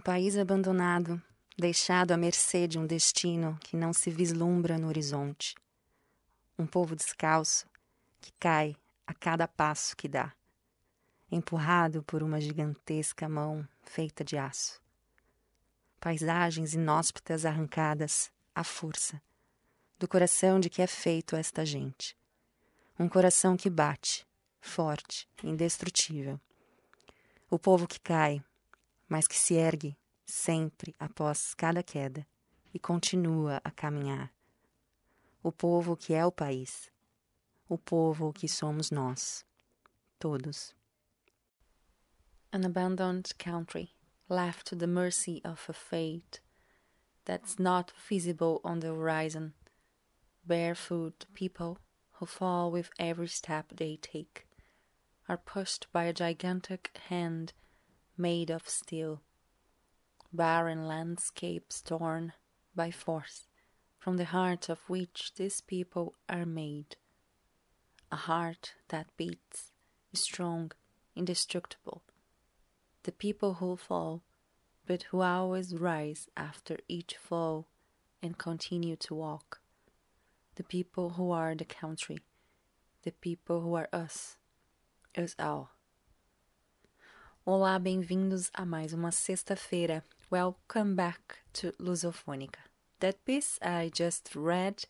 país abandonado, deixado à mercê de um destino que não se vislumbra no horizonte. Um povo descalço que cai a cada passo que dá, empurrado por uma gigantesca mão feita de aço. Paisagens inóspitas arrancadas à força do coração de que é feito esta gente. Um coração que bate, forte, indestrutível. O povo que cai, mas que se ergue sempre após cada queda e continua a caminhar. O povo que é o país, o povo que somos nós, todos. An abandoned country, left to the mercy of a fate that's not visible on the horizon. Barefoot people who fall with every step they take are pushed by a gigantic hand made of steel. Barren landscapes torn by force from the heart of which these people are made. A heart that beats, strong, indestructible. The people who fall, but who always rise after each fall and continue to walk. The people who are the country. The people who are us. Us all. Olá, bem-vindos a mais uma sexta-feira. Welcome back to Lusofônica. That piece I just read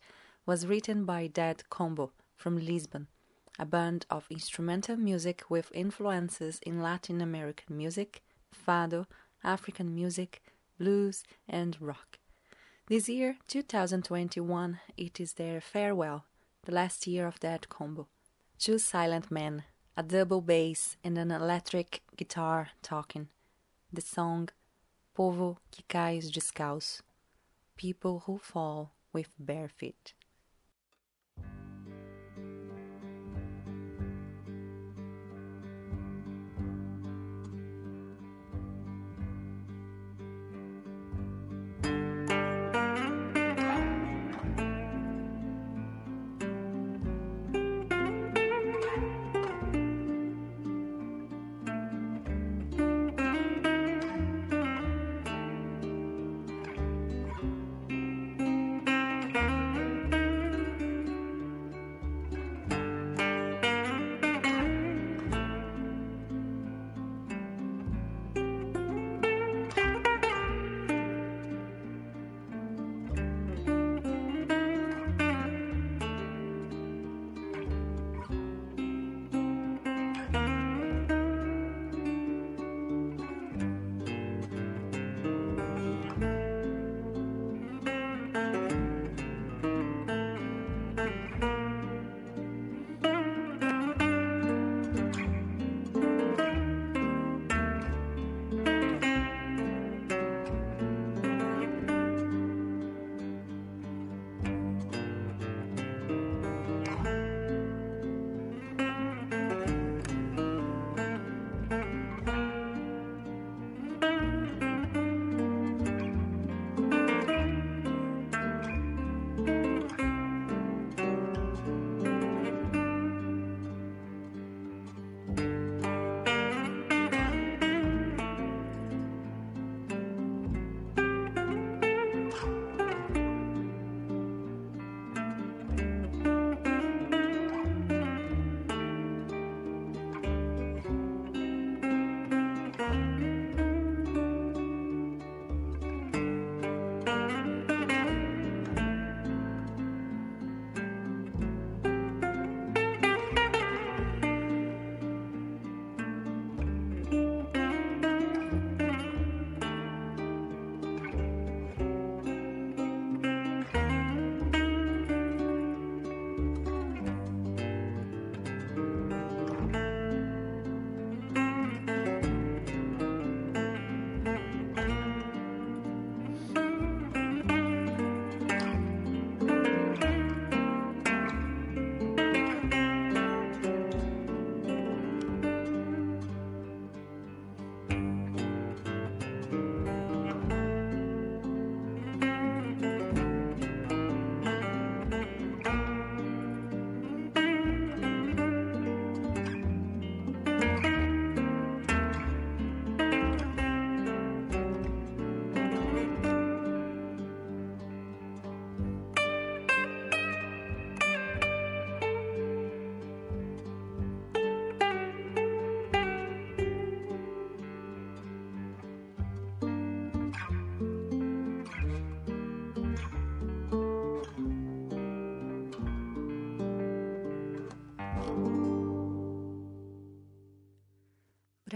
was written by Dead Combo from Lisbon, a band of instrumental music with influences in Latin American music, fado, African music, blues, and rock. This year, 2021, it is their farewell, the last year of Dead Combo. Two silent men a double bass and an electric guitar talking. The song Povo que cais descalço. People who fall with bare feet.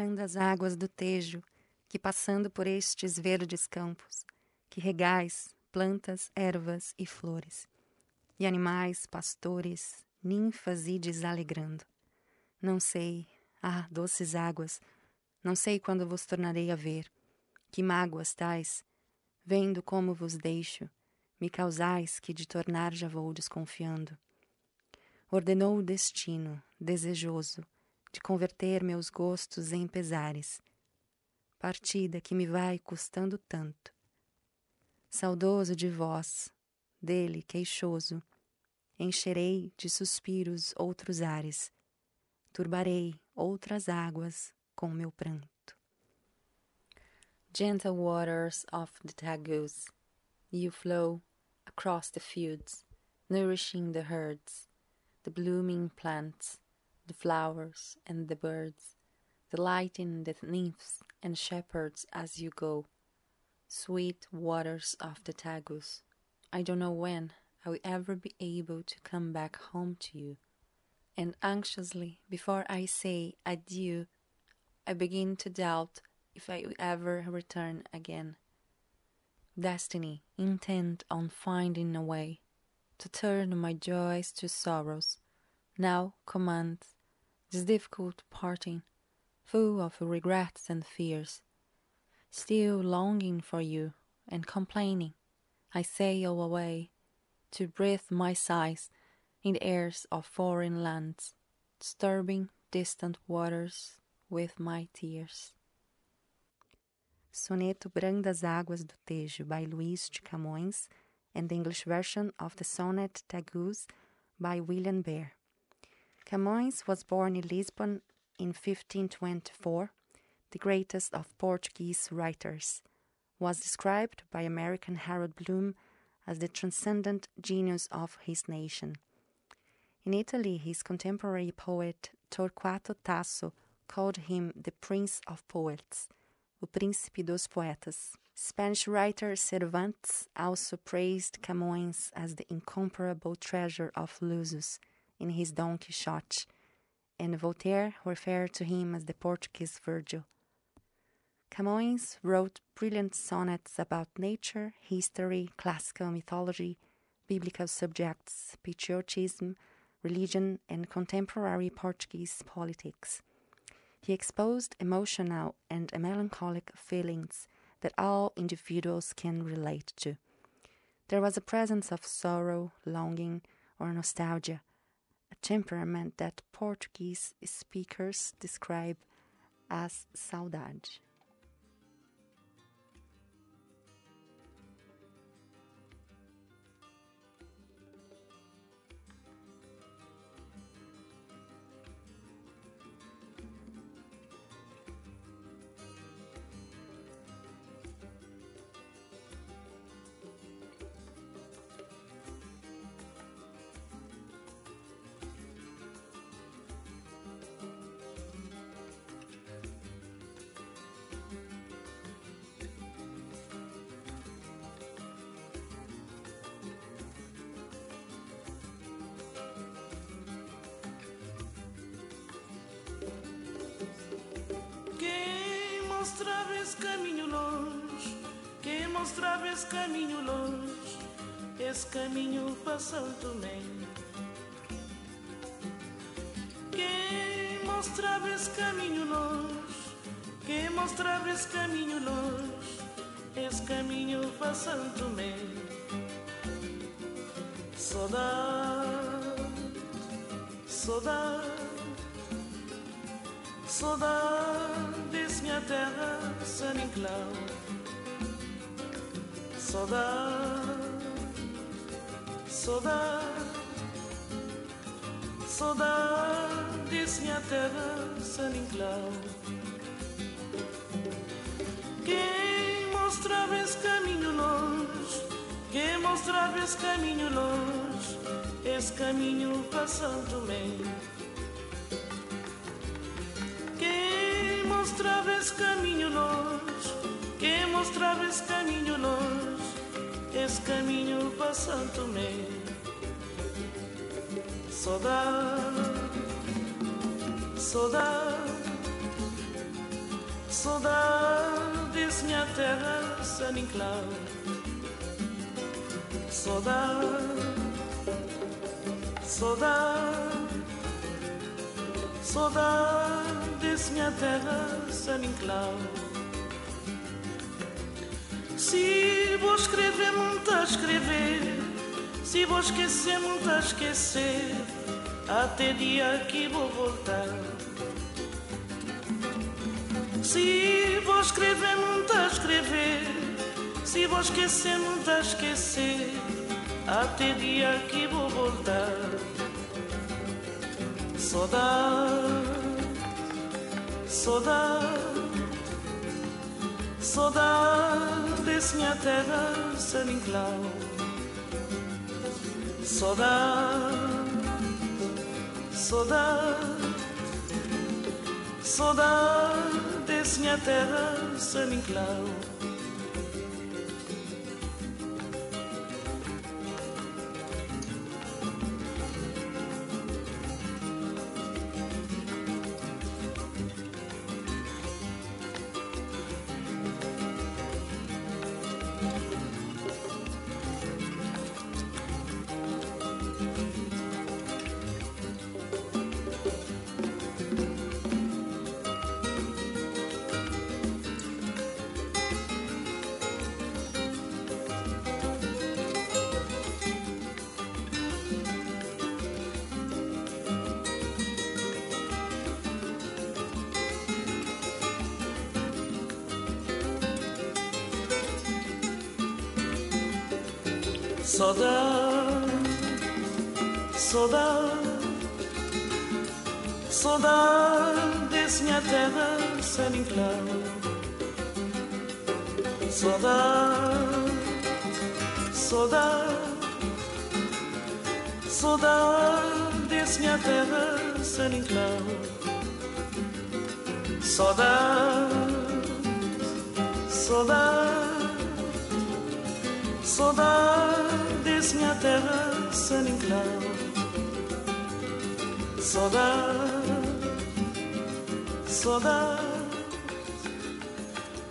Brandas águas do Tejo, que passando por estes verdes campos, que regais plantas, ervas e flores, e animais, pastores, ninfas ides alegrando. Não sei, ah, doces águas, não sei quando vos tornarei a ver, que mágoas tais, vendo como vos deixo, me causais que de tornar já vou desconfiando. Ordenou o destino, desejoso, de converter meus gostos em pesares. Partida que me vai custando tanto. Saudoso de vós, dele queixoso, encherei de suspiros outros ares, turbarei outras águas com meu pranto. Gentle waters of the Tagus, you flow across the fields, nourishing the herds, the blooming plants, the flowers and the birds, delighting the nymphs and shepherds as you go. Sweet waters of the Tagus, I don't know when I will ever be able to come back home to you. And anxiously, before I say adieu, I begin to doubt if I will ever return again. Destiny, intent on finding a way to turn my joys to sorrows, now commands this difficult parting, full of regrets and fears. Still longing for you and complaining, I sail away to breathe my sighs in the airs of foreign lands, disturbing distant waters with my tears. Soneto Brandas Águas do Tejo by Luís de Camões and the English version of the sonnet Tagus by William Bear. Camões was born in Lisbon in 1524, the greatest of Portuguese writers, was described by American Harold Bloom as the transcendent genius of his nation. In Italy, his contemporary poet Torquato Tasso called him the Prince of Poets, o Príncipe dos Poetas. Spanish writer Cervantes also praised Camões as the incomparable treasure of Lusus in his Don Quixote, and Voltaire referred to him as the Portuguese Virgil. Camões wrote brilliant sonnets about nature, history, classical mythology, biblical subjects, patriotism, religion, and contemporary Portuguese politics. He exposed emotional and melancholic feelings that all individuals can relate to. There was a presence of sorrow, longing, or nostalgia, a temperament that Portuguese speakers describe as saudade. Esse caminho longe, quem mostrava esse caminho longe, esse caminho para Santo Tomé. Quem mostrava esse caminho longe, quem mostrava esse caminho longe, esse caminho para Santo Tomé. Saudade, saudade, saudade minha terra San Inclau. Saudade, saudade, saudade minha terra San Inclau. Quem mostrava esse caminho longe Quem mostrava esse caminho longe Esse caminho para Santo Tomé mostrava esse caminho quem mostrava esse caminho longe, esse caminho para Santo Tomé. Saudade, saudade, Saudades, minha terra, San Inclau. Saudade, saudade, saudades, minha terra, San Inclau. Se vou escrever, muito a escrever. Se vou esquecer, muito a esquecer. Até dia que vou voltar. Se vou escrever, muito a escrever. Se vou esquecer, muito a esquecer. Até dia que vou voltar. Saudade, Saudade, saudades me aterra sem inclau. Saudade, saudade, saudades me aterra sem inclau. Saudade, saudade, saudade, minha terra, San Inclau. Saudade, saudade, saudade, minha terra, San Inclau. Saudade, saudade, saudades, minha terra, San Inclau. Saudade, saudade,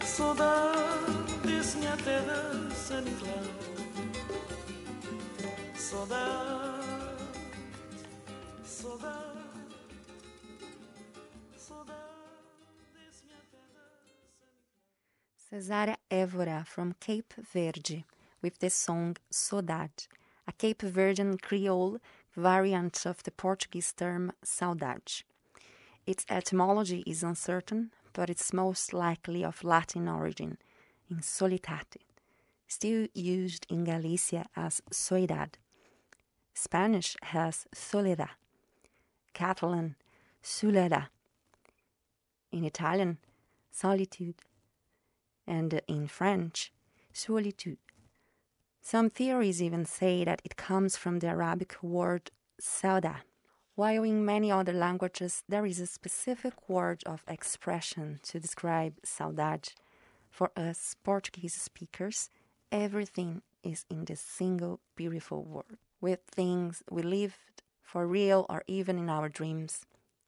saudades, minha terra, San Inclau. Saudade, saudade, Cesária Évora from Cape Verde with the song Saudade, a Cape Verdean Creole variant of the Portuguese term saudade. Its etymology is uncertain, but it's most likely of Latin origin, in solitate, still used in Galicia as soidade. Spanish has soledad, Catalan soledad, in Italian solitude, and in French solitude. Some theories even say that it comes from the Arabic word sauda, while in many other languages there is a specific word of expression to describe saudade. For us Portuguese speakers, everything is in this single beautiful word, with things we lived for real or even in our dreams,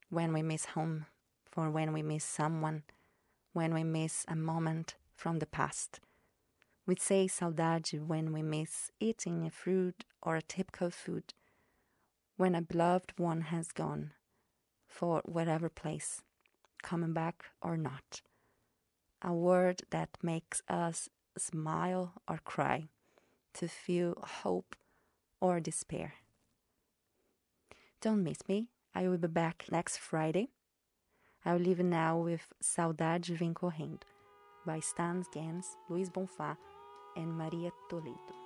when we miss home, for when we miss someone, when we miss a moment from the past. We say saudade when we miss eating a fruit or a typical food, when a beloved one has gone, for whatever place, coming back or not. A word that makes us smile or cry, to feel hope or despair. Don't miss me. I will be back next Friday. I will leave now with Saudade Vem by Stans Gans, Luis Bonfá, en María Toledo.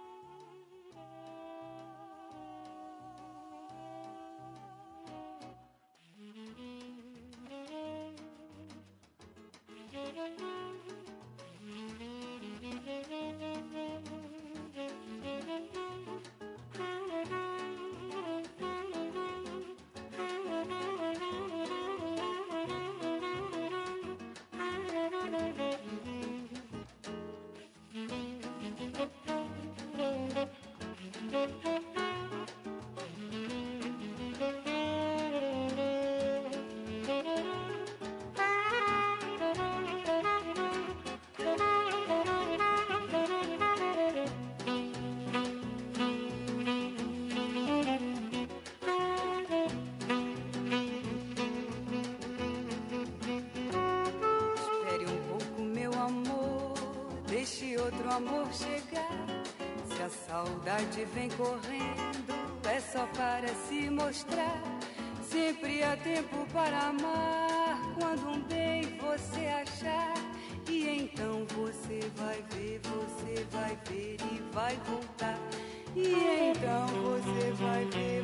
Saudade vem correndo, é só para se mostrar. Sempre há tempo para amar, quando um bem você achar. E então você vai ver, você vai ver e vai voltar. E então você vai ver,